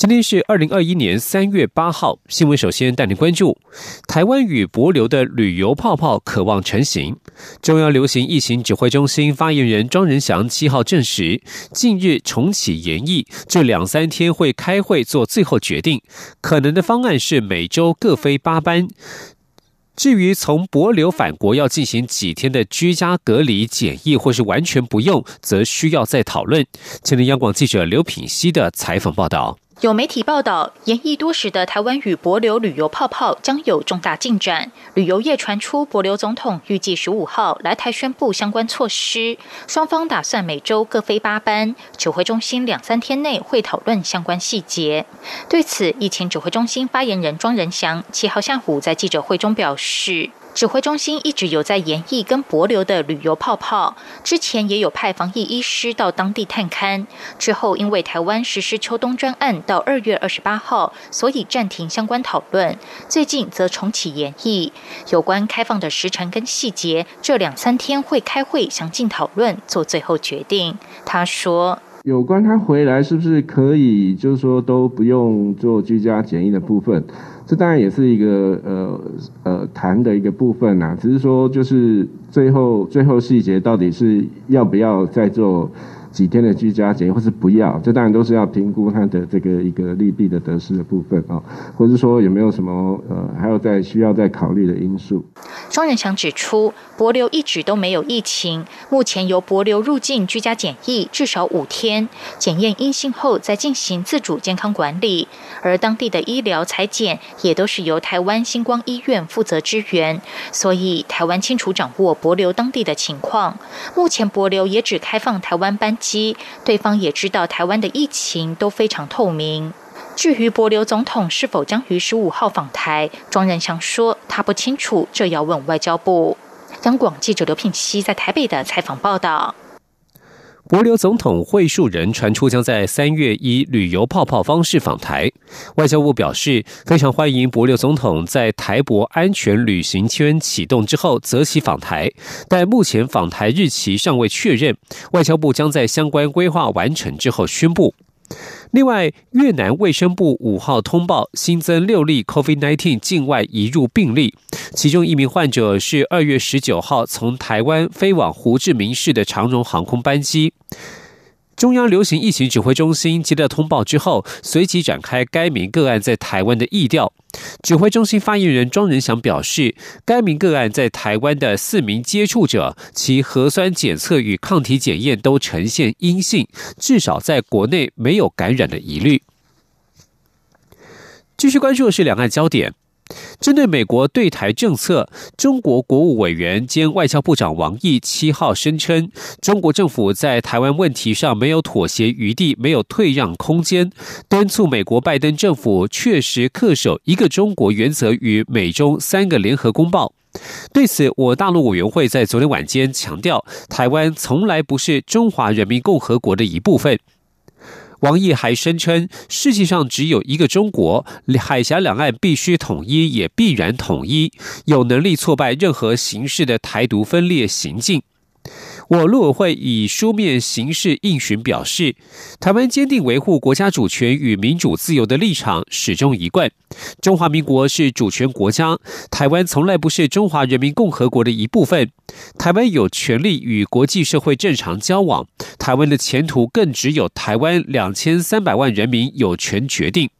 今天是二零二一年三月八号，新闻首先带您关注台湾与博流的旅游泡泡渴望成型。中央流行疫情指挥中心发言人庄仁祥七号证实，近日重启研议，这两三天会开会做最后决定。可能的方案是每周各飞八班。至于从博流返国要进行几天的居家隔离检疫，或是完全不用，则需要再讨论。前听央广记者刘品希的采访报道。有媒体报道，延役多时的台湾与博流旅游泡泡将有重大进展。旅游业传出，博流总统预计十五号来台宣布相关措施，双方打算每周各飞八班。指挥中心两三天内会讨论相关细节。对此，疫情指挥中心发言人庄仁祥七号下午在记者会中表示。指挥中心一直有在演绎跟博流的旅游泡泡，之前也有派防疫医师到当地探勘，之后因为台湾实施秋冬专案到二月二十八号，所以暂停相关讨论。最近则重启演绎，有关开放的时程跟细节，这两三天会开会详尽讨论，做最后决定。他说：“有关他回来是不是可以，就是说都不用做居家检疫的部分。”这当然也是一个呃呃谈的一个部分呐，只是说就是最后最后细节到底是要不要再做。几天的居家检疫，或是不要，这当然都是要评估它的这个一个利弊的得失的部分啊，或者说有没有什么呃还要再需要再考虑的因素。庄仁祥指出，博流一直都没有疫情，目前由博流入境居家检疫至少五天，检验阴性后再进行自主健康管理，而当地的医疗裁检也都是由台湾星光医院负责支援，所以台湾清楚掌握博流当地的情况。目前博流也只开放台湾班。机，对方也知道台湾的疫情都非常透明。至于博留总统是否将于十五号访台，庄仁祥说他不清楚，这要问外交部。央广记者刘聘熙在台北的采访报道。博流总统惠树人传出将在三月以旅游泡泡方式访台，外交部表示非常欢迎博流总统在台博安全旅行圈启动之后择期访台，但目前访台日期尚未确认，外交部将在相关规划完成之后宣布。另外，越南卫生部五号通报新增六例 COVID-19 境外移入病例，其中一名患者是二月十九号从台湾飞往胡志明市的长荣航空班机。中央流行疫情指挥中心接到通报之后，随即展开该名个案在台湾的疫调。指挥中心发言人庄仁祥表示，该名个案在台湾的四名接触者，其核酸检测与抗体检验都呈现阴性，至少在国内没有感染的疑虑。继续关注的是两岸焦点。针对美国对台政策，中国国务委员兼外交部长王毅七号声称，中国政府在台湾问题上没有妥协余地，没有退让空间，敦促美国拜登政府确实恪守一个中国原则与美中三个联合公报。对此，我大陆委员会在昨天晚间强调，台湾从来不是中华人民共和国的一部分。王毅还声称，世界上只有一个中国，海峡两岸必须统一，也必然统一，有能力挫败任何形式的台独分裂行径。我陆委会以书面形式应询表示，台湾坚定维护国家主权与民主自由的立场始终一贯。中华民国是主权国家，台湾从来不是中华人民共和国的一部分。台湾有权利与国际社会正常交往，台湾的前途更只有台湾两千三百万人民有权决定。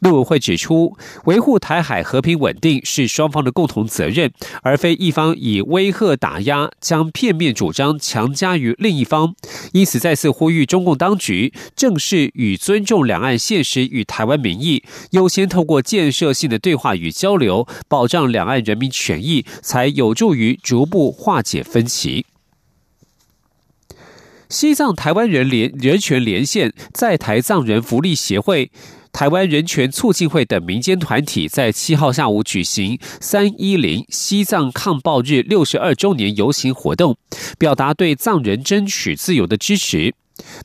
陆委会指出，维护台海和平稳定是双方的共同责任，而非一方以威吓打压、将片面主张强加于另一方。因此，再次呼吁中共当局正视与尊重两岸现实与台湾民意，优先透过建设性的对话与交流，保障两岸人民权益，才有助于逐步化解分歧。西藏台湾人联人权连线在台藏人福利协会。台湾人权促进会等民间团体在七号下午举行“三一零西藏抗暴日”六十二周年游行活动，表达对藏人争取自由的支持。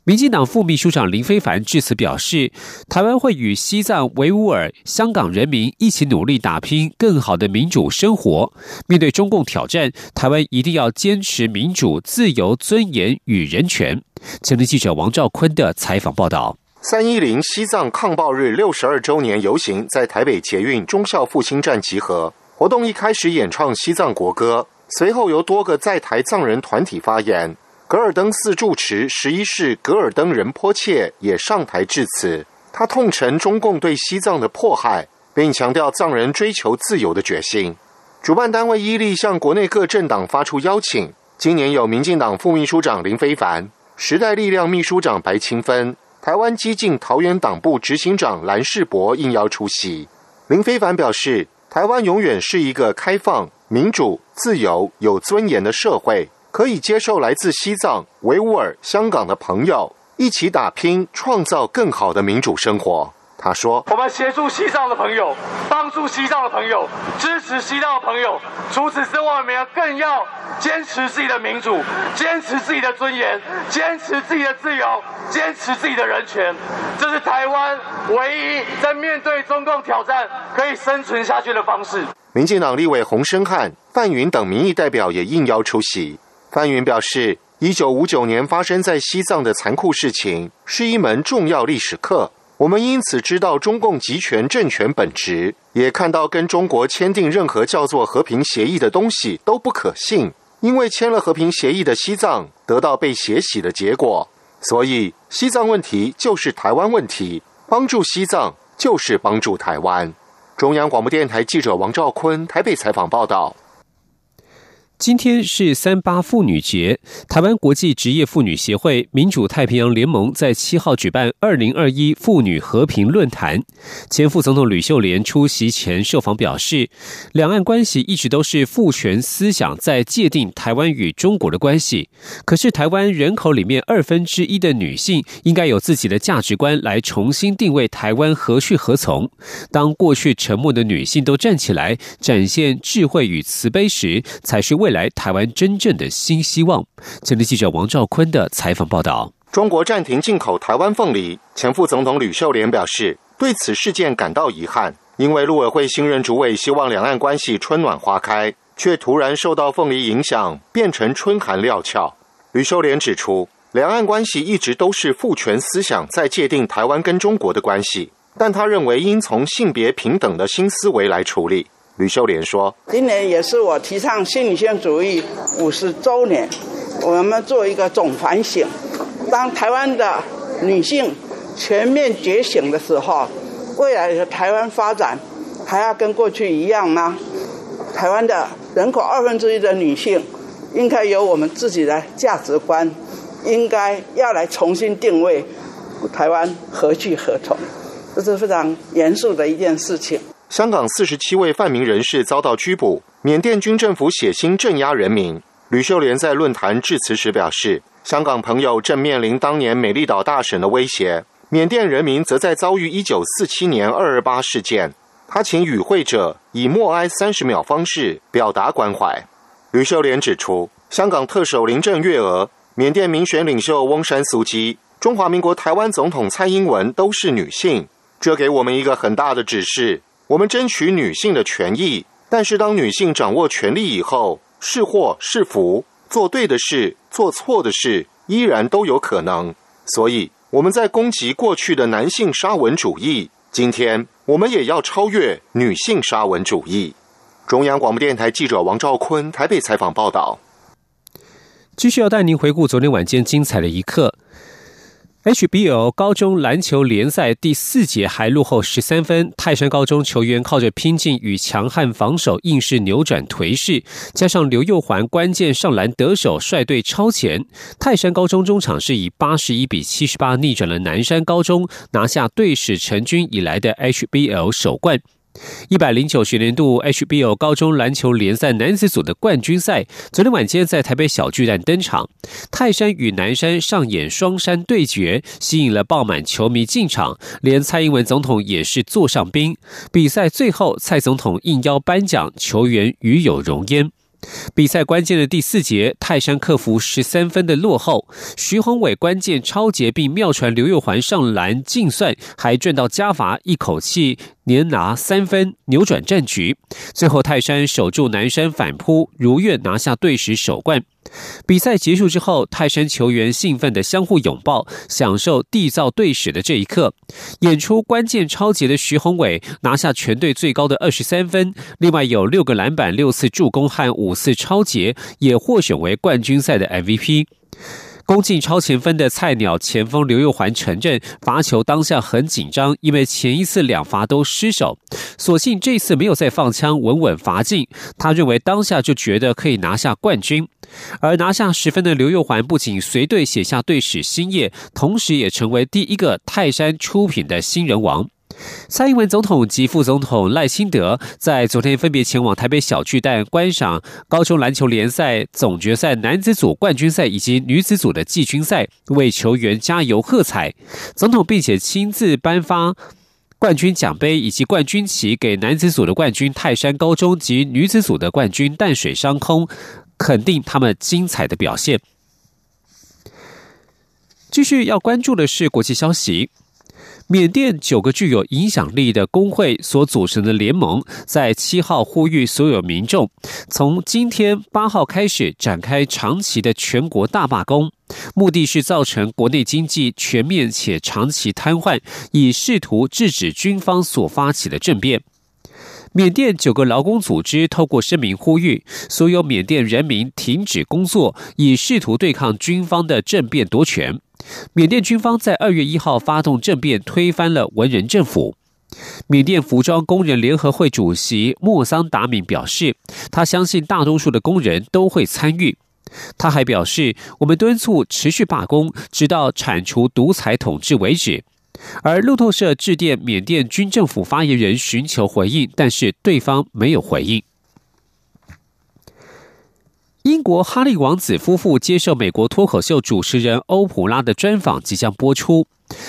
民进党副秘书长林非凡致辞表示，台湾会与西藏、维吾尔、香港人民一起努力打拼更好的民主生活。面对中共挑战，台湾一定要坚持民主、自由、尊严与人权。前天记者王兆坤的采访报道：三一零西藏抗暴日六十二周年游行在台北捷运忠孝复兴站集合，活动一开始演唱西藏国歌，随后由多个在台藏人团体发言。格尔登寺住持十一世格尔登仁波切也上台致辞，他痛陈中共对西藏的迫害，并强调藏人追求自由的决心。主办单位伊利向国内各政党发出邀请，今年有民进党副秘书长林非凡、时代力量秘书长白清芬、台湾激进桃园党部执行长蓝世博应邀出席。林非凡表示，台湾永远是一个开放、民主、自由、有尊严的社会。可以接受来自西藏、维吾尔、香港的朋友一起打拼，创造更好的民主生活。他说：“我们协助西藏的朋友，帮助西藏的朋友，支持西藏的朋友。除此之外，我们要更要坚持自己的民主，坚持自己的尊严，坚持自己的自由，坚持自己的人权。这是台湾唯一在面对中共挑战可以生存下去的方式。”民进党立委洪生汉、范云等民意代表也应邀出席。范云表示，一九五九年发生在西藏的残酷事情是一门重要历史课。我们因此知道中共集权政权本质，也看到跟中国签订任何叫做和平协议的东西都不可信，因为签了和平协议的西藏得到被血洗的结果。所以，西藏问题就是台湾问题，帮助西藏就是帮助台湾。中央广播电台记者王兆坤台北采访报道。今天是三八妇女节，台湾国际职业妇女协会民主太平洋联盟在七号举办二零二一妇女和平论坛。前副总统吕秀莲出席前受访表示，两岸关系一直都是父权思想在界定台湾与中国的关系。可是台湾人口里面二分之一的女性应该有自己的价值观来重新定位台湾何去何从。当过去沉默的女性都站起来，展现智慧与慈悲时，才是未来台湾真正的新希望。前天记者王兆坤的采访报道：中国暂停进口台湾凤梨，前副总统吕秀莲表示对此事件感到遗憾，因为陆委会新任主委希望两岸关系春暖花开，却突然受到凤梨影响，变成春寒料峭。吕秀莲指出，两岸关系一直都是父权思想在界定台湾跟中国的关系，但他认为应从性别平等的新思维来处理。吕秀莲说：“今年也是我提倡新女性主义五十周年，我们做一个总反省。当台湾的女性全面觉醒的时候，未来的台湾发展还要跟过去一样吗？台湾的人口二分之一的女性，应该有我们自己的价值观，应该要来重新定位台湾何去何从，这是非常严肃的一件事情。”香港四十七位泛民人士遭到拘捕，缅甸军政府血腥镇压人民。吕秀莲在论坛致辞时表示，香港朋友正面临当年美丽岛大审的威胁，缅甸人民则在遭遇一九四七年二二八事件。他请与会者以默哀三十秒方式表达关怀。吕秀莲指出，香港特首林郑月娥、缅甸民选领袖翁山苏基、中华民国台湾总统蔡英文都是女性，这给我们一个很大的指示。我们争取女性的权益，但是当女性掌握权力以后，是祸是福，做对的事，做错的事，依然都有可能。所以我们在攻击过去的男性沙文主义，今天我们也要超越女性沙文主义。中央广播电台记者王兆坤台北采访报道。继续要带您回顾昨天晚间精彩的一刻。HBL 高中篮球联赛第四节还落后十三分，泰山高中球员靠着拼劲与强悍防守，硬是扭转颓势。加上刘佑环关键上篮得手，率队超前。泰山高中中场是以八十一比七十八逆转了南山高中，拿下队史成军以来的 HBL 首冠。一百零九学年度 HBO 高中篮球联赛男子组的冠军赛，昨天晚间在台北小巨蛋登场。泰山与南山上演双山对决，吸引了爆满球迷进场，连蔡英文总统也是座上宾。比赛最后，蔡总统应邀颁奖，球员与有荣焉。比赛关键的第四节，泰山克服十三分的落后，徐宏伟关键超节并妙传刘佑环上篮净算，还赚到加罚，一口气连拿三分，扭转战局。最后泰山守住南山反扑，如愿拿下队史首冠。比赛结束之后，泰山球员兴奋的相互拥抱，享受缔造队史的这一刻。演出关键超节的徐宏伟拿下全队最高的二十三分，另外有六个篮板、六次助攻和五次超节，也获选为冠军赛的 MVP。攻进超前分的菜鸟前锋刘佑环承认罚球当下很紧张，因为前一次两罚都失手，所幸这次没有再放枪，稳稳罚进。他认为当下就觉得可以拿下冠军，而拿下十分的刘佑环不仅随队写下队史新页，同时也成为第一个泰山出品的新人王。蔡英文总统及副总统赖清德在昨天分别前往台北小巨蛋观赏高中篮球联赛总决赛男子组冠军赛以及女子组的季军赛，为球员加油喝彩。总统并且亲自颁发冠军奖杯以及冠军旗给男子组的冠军泰山高中及女子组的冠军淡水商空，肯定他们精彩的表现。继续要关注的是国际消息。缅甸九个具有影响力的工会所组成的联盟，在七号呼吁所有民众，从今天八号开始展开长期的全国大罢工，目的是造成国内经济全面且长期瘫痪，以试图制止军方所发起的政变。缅甸九个劳工组织透过声明呼吁所有缅甸人民停止工作，以试图对抗军方的政变夺权。缅甸军方在二月一号发动政变，推翻了文人政府。缅甸服装工人联合会主席莫桑达敏表示，他相信大多数的工人都会参与。他还表示，我们敦促持续罢工，直到铲除独裁统治为止。而路透社致电缅甸军政府发言人寻求回应，但是对方没有回应。英国哈利王子夫妇接受美国脱口秀主持人欧普拉的专访即将播出。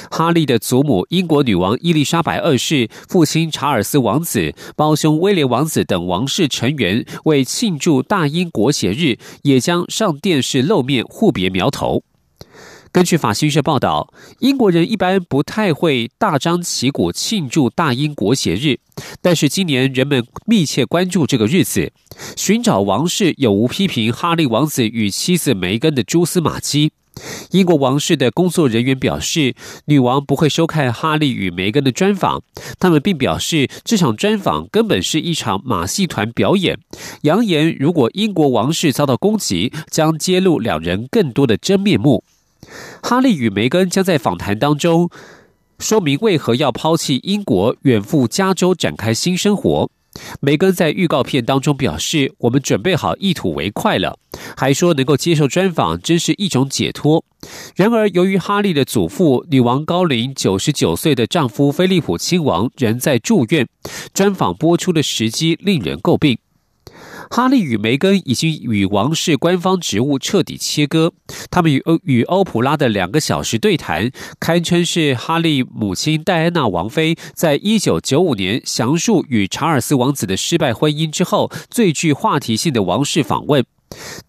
哈利的祖母英国女王伊丽莎白二世、父亲查尔斯王子、胞兄威廉王子等王室成员为庆祝大英国协日，也将上电视露面，互别苗头。根据法新社报道，英国人一般不太会大张旗鼓庆祝大英国协日，但是今年人们密切关注这个日子，寻找王室有无批评哈利王子与妻子梅根的蛛丝马迹。英国王室的工作人员表示，女王不会收看哈利与梅根的专访，他们并表示这场专访根本是一场马戏团表演，扬言如果英国王室遭到攻击，将揭露两人更多的真面目。哈利与梅根将在访谈当中说明为何要抛弃英国，远赴加州展开新生活。梅根在预告片当中表示：“我们准备好一吐为快了。”还说能够接受专访真是一种解脱。然而，由于哈利的祖父女王高龄九十九岁的丈夫菲利普亲王仍在住院，专访播出的时机令人诟病。哈利与梅根已经与王室官方职务彻底切割。他们与欧与欧普拉的两个小时对谈，堪称是哈利母亲戴安娜王妃在一九九五年详述与查尔斯王子的失败婚姻之后最具话题性的王室访问。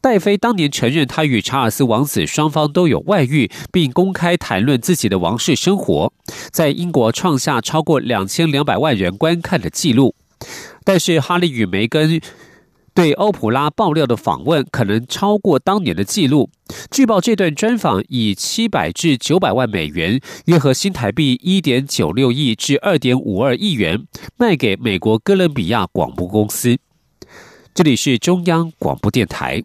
戴妃当年承认，她与查尔斯王子双方都有外遇，并公开谈论自己的王室生活，在英国创下超过两千两百万人观看的记录。但是，哈利与梅根。对欧普拉爆料的访问可能超过当年的记录。据报，这段专访以七百至九百万美元（约合新台币一点九六亿至二点五二亿元）卖给美国哥伦比亚广播公司。这里是中央广播电台。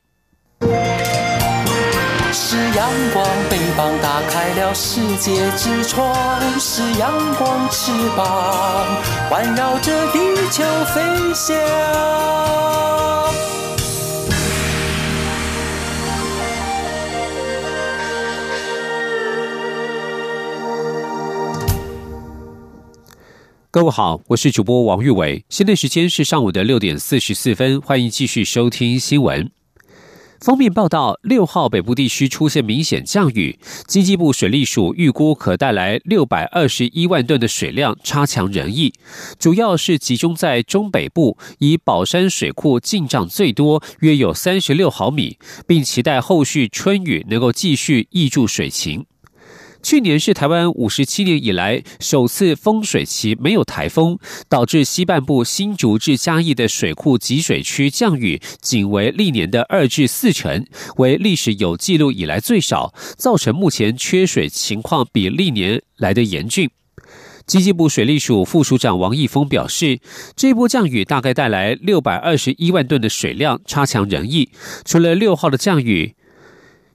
是阳光，翅膀打开了世界之窗；是阳光，翅膀环绕着地球飞翔。各位好，我是主播王玉伟，现在时间是上午的六点四十四分，欢迎继续收听新闻。封面报道，六号北部地区出现明显降雨，经济部水利署预估可带来六百二十一万吨的水量，差强人意。主要是集中在中北部，以宝山水库进账最多，约有三十六毫米，并期待后续春雨能够继续抑注水情。去年是台湾五十七年以来首次丰水期没有台风，导致西半部新竹至嘉义的水库集水区降雨仅为历年的二至四成，为历史有记录以来最少，造成目前缺水情况比历年来的严峻。经济部水利署副署长王义峰表示，这波降雨大概带来六百二十一万吨的水量，差强人意。除了六号的降雨。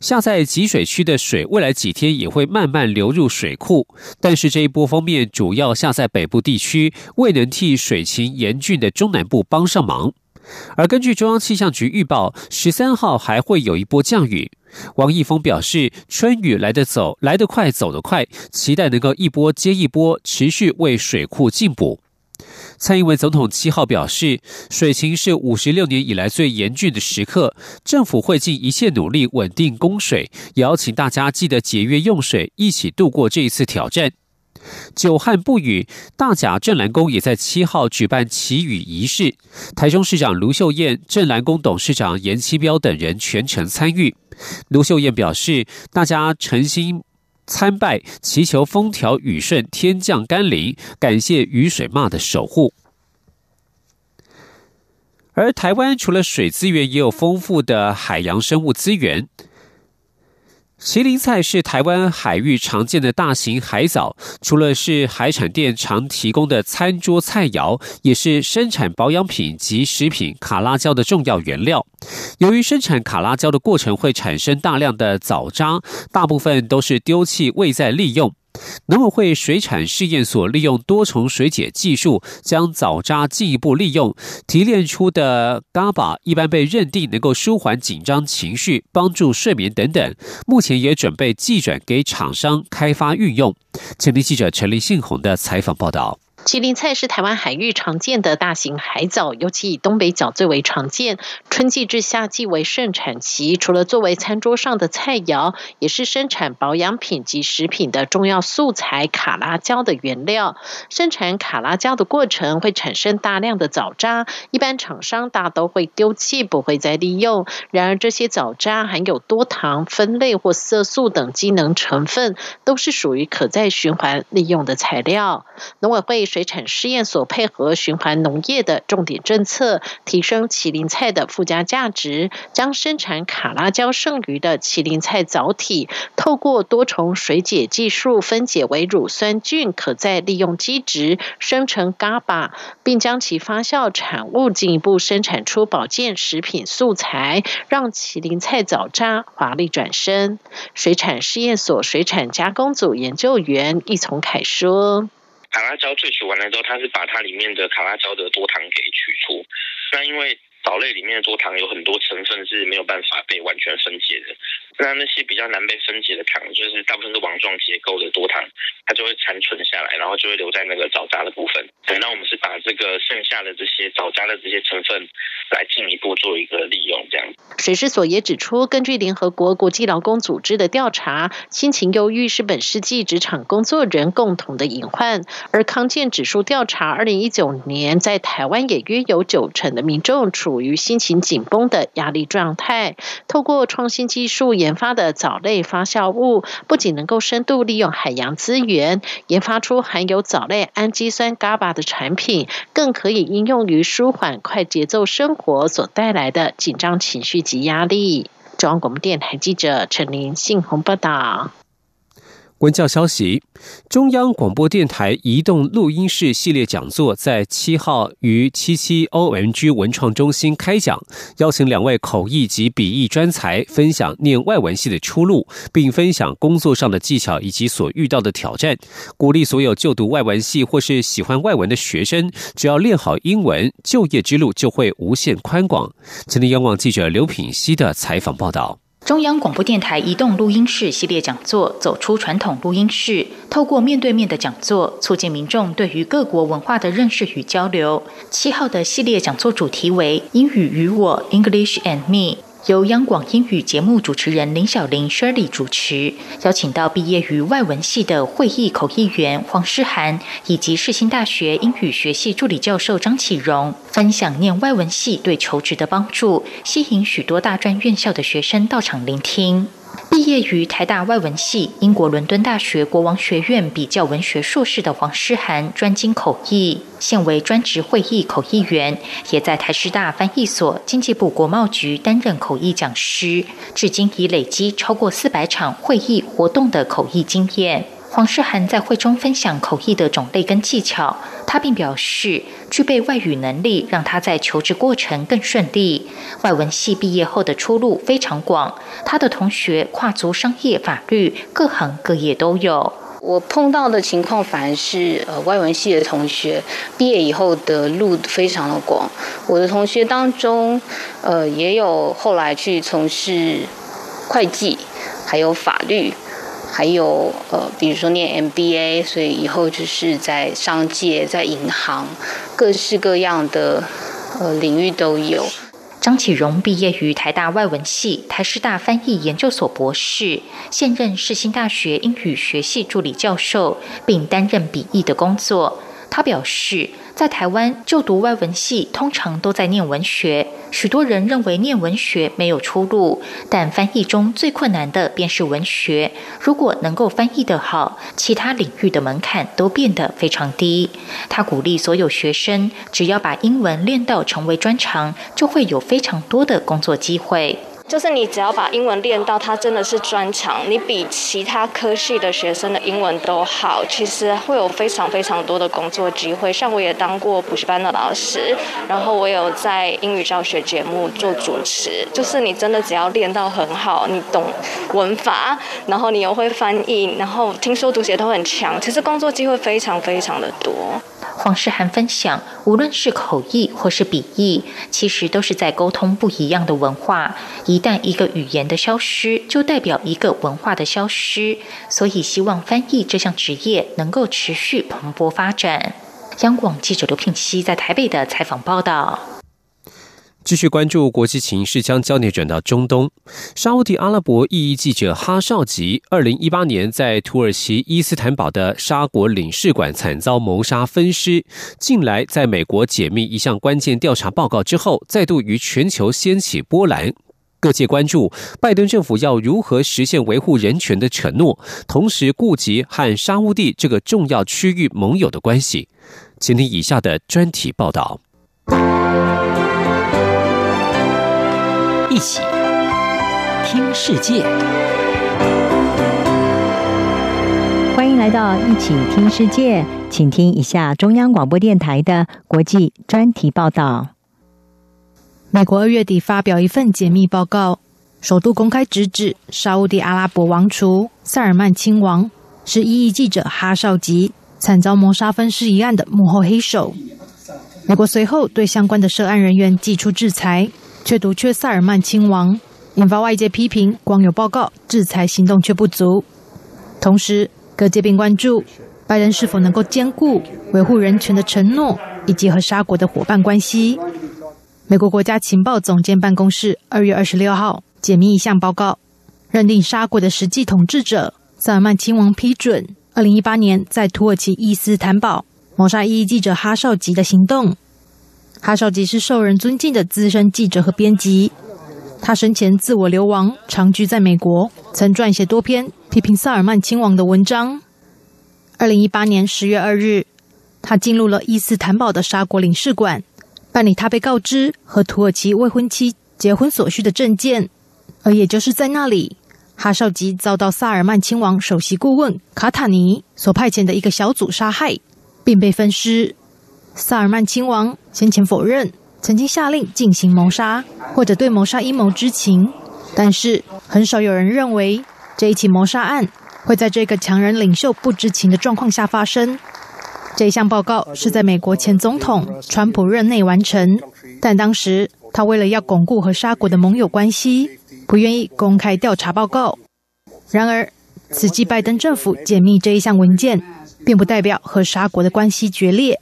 下在集水区的水，未来几天也会慢慢流入水库，但是这一波封面主要下在北部地区，未能替水情严峻的中南部帮上忙。而根据中央气象局预报，十三号还会有一波降雨。王义峰表示，春雨来得走，来得快，走得快，期待能够一波接一波，持续为水库进补。蔡英文总统七号表示，水情是五十六年以来最严峻的时刻，政府会尽一切努力稳定供水，也要请大家记得节约用水，一起度过这一次挑战。久旱不雨，大甲镇澜宫也在七号举办祈雨仪式，台中市长卢秀燕、镇澜宫董事长严七彪等人全程参与。卢秀燕表示，大家诚心。参拜祈求风调雨顺、天降甘霖，感谢雨水骂的守护。而台湾除了水资源，也有丰富的海洋生物资源。麒麟菜是台湾海域常见的大型海藻，除了是海产店常提供的餐桌菜肴，也是生产保养品及食品卡拉胶的重要原料。由于生产卡拉胶的过程会产生大量的藻渣，大部分都是丢弃未再利用。农委会水产试验所利用多重水解技术，将藻渣进一步利用提炼出的嘎巴一般被认定能够舒缓紧张情绪、帮助睡眠等等。目前也准备寄转给厂商开发运用。前天记者陈立信宏的采访报道。麒麟菜是台湾海域常见的大型海藻，尤其以东北角最为常见。春季至夏季为盛产期，除了作为餐桌上的菜肴，也是生产保养品及食品的重要素材——卡拉胶的原料。生产卡拉胶的过程会产生大量的藻渣，一般厂商大都会丢弃，不会再利用。然而，这些藻渣含有多糖、酚类或色素等机能成分，都是属于可再循环利用的材料。农委会。水产试验所配合循环农业的重点政策，提升麒麟菜的附加价值，将生产卡拉胶剩余的麒麟菜藻体，透过多重水解技术分解为乳酸菌可再利用基质，生成 GABA，并将其发酵产物进一步生产出保健食品素材，让麒麟菜藻渣华丽转身。水产试验所水产加工组研究员易从凯说。卡拉胶萃取完了之后，它是把它里面的卡拉胶的多糖给取出。那因为藻类里面的多糖有很多成分是没有办法被完全分解的，那那些比较难被分解的糖，就是大部分是网状结构的多糖，它就会残存下来，然后就会留在那个藻渣的部分。对，那我们是把这个剩下的这些藻渣的这些成分来进一步做一个利用，这样。水师所也指出，根据联合国国际劳工组织的调查，心情忧郁是本世纪职场工作人共同的隐患。而康健指数调查，二零一九年在台湾也约有九成的民众处。处于心情紧绷的压力状态，透过创新技术研发的藻类发酵物，不仅能够深度利用海洋资源，研发出含有藻类氨基酸 GABA 的产品，更可以应用于舒缓快节奏生活所带来的紧张情绪及压力。中央广播电台记者陈琳信鸿报道。文教消息：中央广播电台移动录音室系列讲座在七号于七七 OMG 文创中心开讲，邀请两位口译及笔译专才分享念外文系的出路，并分享工作上的技巧以及所遇到的挑战，鼓励所有就读外文系或是喜欢外文的学生，只要练好英文，就业之路就会无限宽广。今天，央广记者刘品希的采访报道。中央广播电台移动录音室系列讲座，走出传统录音室，透过面对面的讲座，促进民众对于各国文化的认识与交流。七号的系列讲座主题为“英语与我 ”（English and Me）。由央广英语节目主持人林小玲 Shirley 主持，邀请到毕业于外文系的会议口译员黄诗涵，以及世新大学英语学系助理教授张启荣，分享念外文系对求职的帮助，吸引许多大专院校的学生到场聆听。毕业于台大外文系、英国伦敦大学国王学院比较文学硕士的黄诗涵，专精口译，现为专职会议口译员，也在台师大翻译所、经济部国贸局担任口译讲师，至今已累积超过四百场会议活动的口译经验。黄诗涵在会中分享口译的种类跟技巧，他并表示，具备外语能力让他在求职过程更顺利。外文系毕业后的出路非常广，他的同学跨足商业、法律，各行各业都有。我碰到的情况反而是，呃，外文系的同学毕业以后的路非常的广。我的同学当中，呃，也有后来去从事会计，还有法律。还有呃，比如说念 MBA，所以以后就是在商界、在银行，各式各样的呃领域都有。张启荣毕业于台大外文系、台师大翻译研究所博士，现任世新大学英语学系助理教授，并担任笔译的工作。他表示。在台湾就读外文系，通常都在念文学。许多人认为念文学没有出路，但翻译中最困难的便是文学。如果能够翻译得好，其他领域的门槛都变得非常低。他鼓励所有学生，只要把英文练到成为专长，就会有非常多的工作机会。就是你只要把英文练到它真的是专长，你比其他科系的学生的英文都好，其实会有非常非常多的工作机会。像我也当过补习班的老师，然后我有在英语教学节目做主持。就是你真的只要练到很好，你懂文法，然后你又会翻译，然后听说读写都很强，其实工作机会非常非常的多。黄世涵分享，无论是口译或是笔译，其实都是在沟通不一样的文化。一旦一个语言的消失，就代表一个文化的消失。所以，希望翻译这项职业能够持续蓬勃发展。央广记者刘聘熙在台北的采访报道。继续关注国际情势，将焦点转到中东。沙地阿拉伯意义记者哈绍吉，二零一八年在土耳其伊斯坦堡的沙国领事馆惨遭谋杀分尸。近来在美国解密一项关键调查报告之后，再度于全球掀起波澜。各界关注拜登政府要如何实现维护人权的承诺，同时顾及和沙地这个重要区域盟友的关系。请听以下的专题报道。一起听世界，欢迎来到一起听世界，请听一下中央广播电台的国际专题报道。美国二月底发表一份解密报告，首度公开直指沙地阿拉伯王储塞尔曼亲王是异议记者哈绍吉惨遭谋杀分尸一案的幕后黑手。美国随后对相关的涉案人员寄出制裁。却独缺萨尔曼亲王，引发外界批评。光有报告，制裁行动却不足。同时，各界并关注拜登是否能够兼顾维护人权的承诺，以及和沙国的伙伴关系。美国国家情报总监办公室二月二十六号解密一项报告，认定沙国的实际统治者萨尔曼亲王批准二零一八年在土耳其伊斯坦堡谋杀一记者哈绍吉的行动。哈绍吉是受人尊敬的资深记者和编辑，他生前自我流亡，长居在美国，曾撰写多篇批评萨尔曼亲王的文章。二零一八年十月二日，他进入了伊斯坦堡的沙国领事馆，办理他被告知和土耳其未婚妻结婚所需的证件，而也就是在那里，哈绍吉遭到萨尔曼亲王首席顾问卡塔尼所派遣的一个小组杀害，并被分尸。萨尔曼亲王先前否认曾经下令进行谋杀，或者对谋杀阴谋知情，但是很少有人认为这一起谋杀案会在这个强人领袖不知情的状况下发生。这项报告是在美国前总统川普任内完成，但当时他为了要巩固和沙国的盟友关系，不愿意公开调查报告。然而，此际拜登政府解密这一项文件，并不代表和沙国的关系决裂。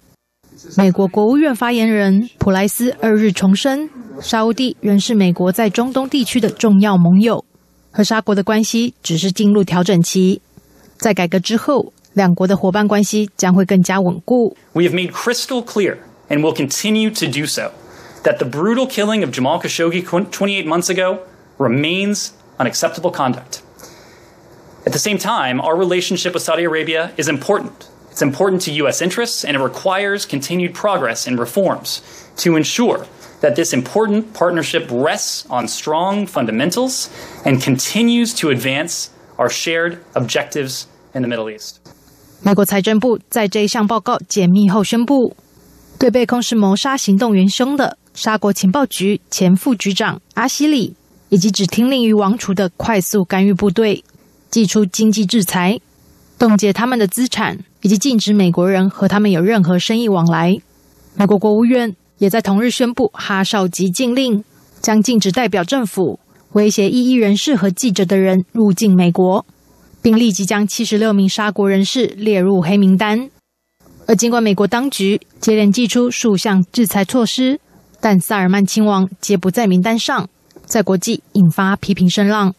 美国国务院发言人普莱斯二日重申，沙地仍是美国在中东地区的重要盟友，和沙国的关系只是进入调整期，在改革之后，两国的伙伴关系将会更加稳固。We have made crystal clear and will continue to do so that the brutal killing of Jamal Khashoggi 28 months ago remains unacceptable conduct. At the same time, our relationship with Saudi Arabia is important it's important to U.S. interests, and it requires continued progress in reforms to ensure that this important partnership rests on strong fundamentals and continues to advance our shared objectives in the Middle East. 以及禁止美国人和他们有任何生意往来。美国国务院也在同日宣布哈少级禁令，将禁止代表政府、威胁异议人士和记者的人入境美国，并立即将七十六名沙国人士列入黑名单。而尽管美国当局接连祭出数项制裁措施，但萨尔曼亲王皆不在名单上，在国际引发批评声浪。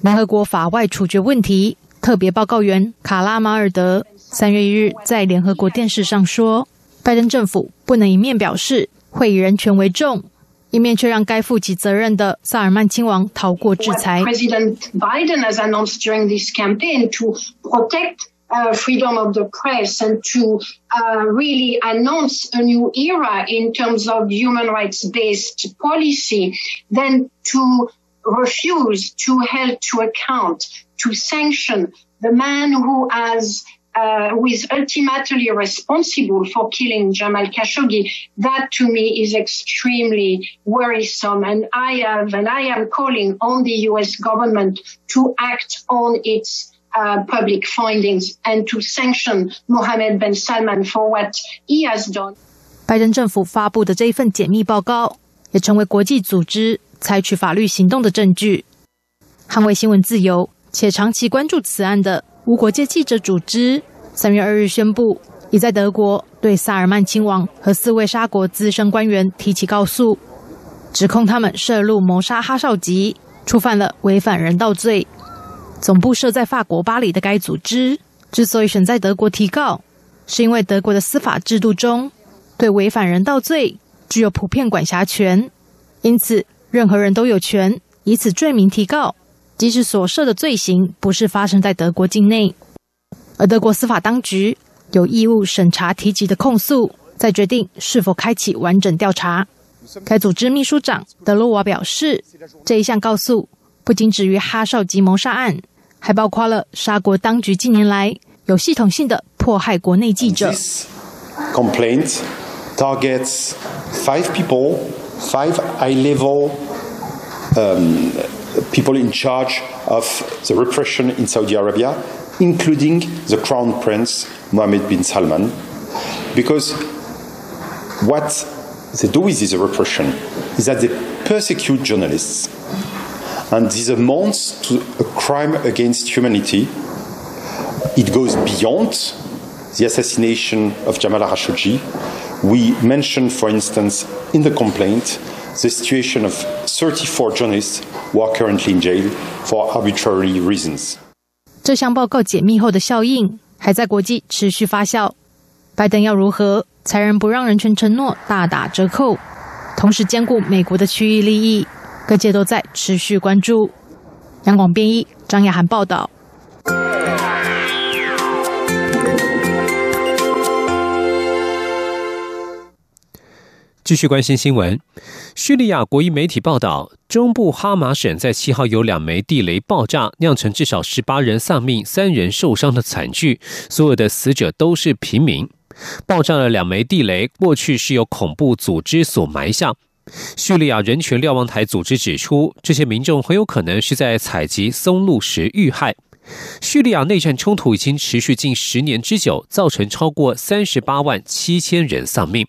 联合国法外处决问题特别报告员卡拉马尔德。三月一日，在联合国电视上说，拜登政府不能一面表示会以人权为重，一面却让该负起责任的萨尔曼亲王逃过制裁。President Biden has announced during this campaign to protect. Uh, freedom of the press and to uh, really announce a new era in terms of human rights based policy, then to refuse to hold to account, to sanction the man who has uh, who is ultimately responsible for killing Jamal Khashoggi, that to me is extremely worrisome. And I have, and I am calling on the U.S. government to act on its uh, public findings and to sanction Mohammed bin Salman for what he has done. 拜登政府发布的这一份解密报告，也成为国际组织采取法律行动的证据。捍卫新闻自由且长期关注此案的无国界记者组织三月二日宣布，已在德国对萨尔曼亲王和四位沙国资深官员提起告诉，指控他们涉入谋杀哈少吉，触犯了违反人道罪。总部设在法国巴黎的该组织之所以选在德国提告，是因为德国的司法制度中对违反人道罪具有普遍管辖权，因此任何人都有权以此罪名提告。即使所涉的罪行不是发生在德国境内，而德国司法当局有义务审查提及的控诉，再决定是否开启完整调查。该组织秘书长德罗瓦表示，这一项告诉不仅止于哈少吉谋杀案，还包括了沙国当局近年来有系统性的迫害国内记者。Complaint targets five people, five i level people in charge of the repression in Saudi Arabia, including the Crown Prince Mohammed bin Salman, because what they do with this repression is that they persecute journalists. And this amounts to a crime against humanity. It goes beyond the assassination of Jamal Khashoggi. We mentioned, for instance, in the complaint, the situation of 34 journalists who are currently in jail for arbitrary reasons. 这项报告解密后的效应还在国际持续发酵。拜登要如何才能不让人权承诺大打折扣，同时兼顾美国的区域利益？各界都在持续关注。央广编译张雅涵报道。继续关心新闻，叙利亚国营媒体报道，中部哈马省在七号有两枚地雷爆炸，酿成至少十八人丧命、三人受伤的惨剧，所有的死者都是平民。爆炸了两枚地雷过去是由恐怖组织所埋下。叙利亚人权瞭望台组织指出，这些民众很有可能是在采集松露时遇害。叙利亚内战冲突已经持续近十年之久，造成超过三十八万七千人丧命。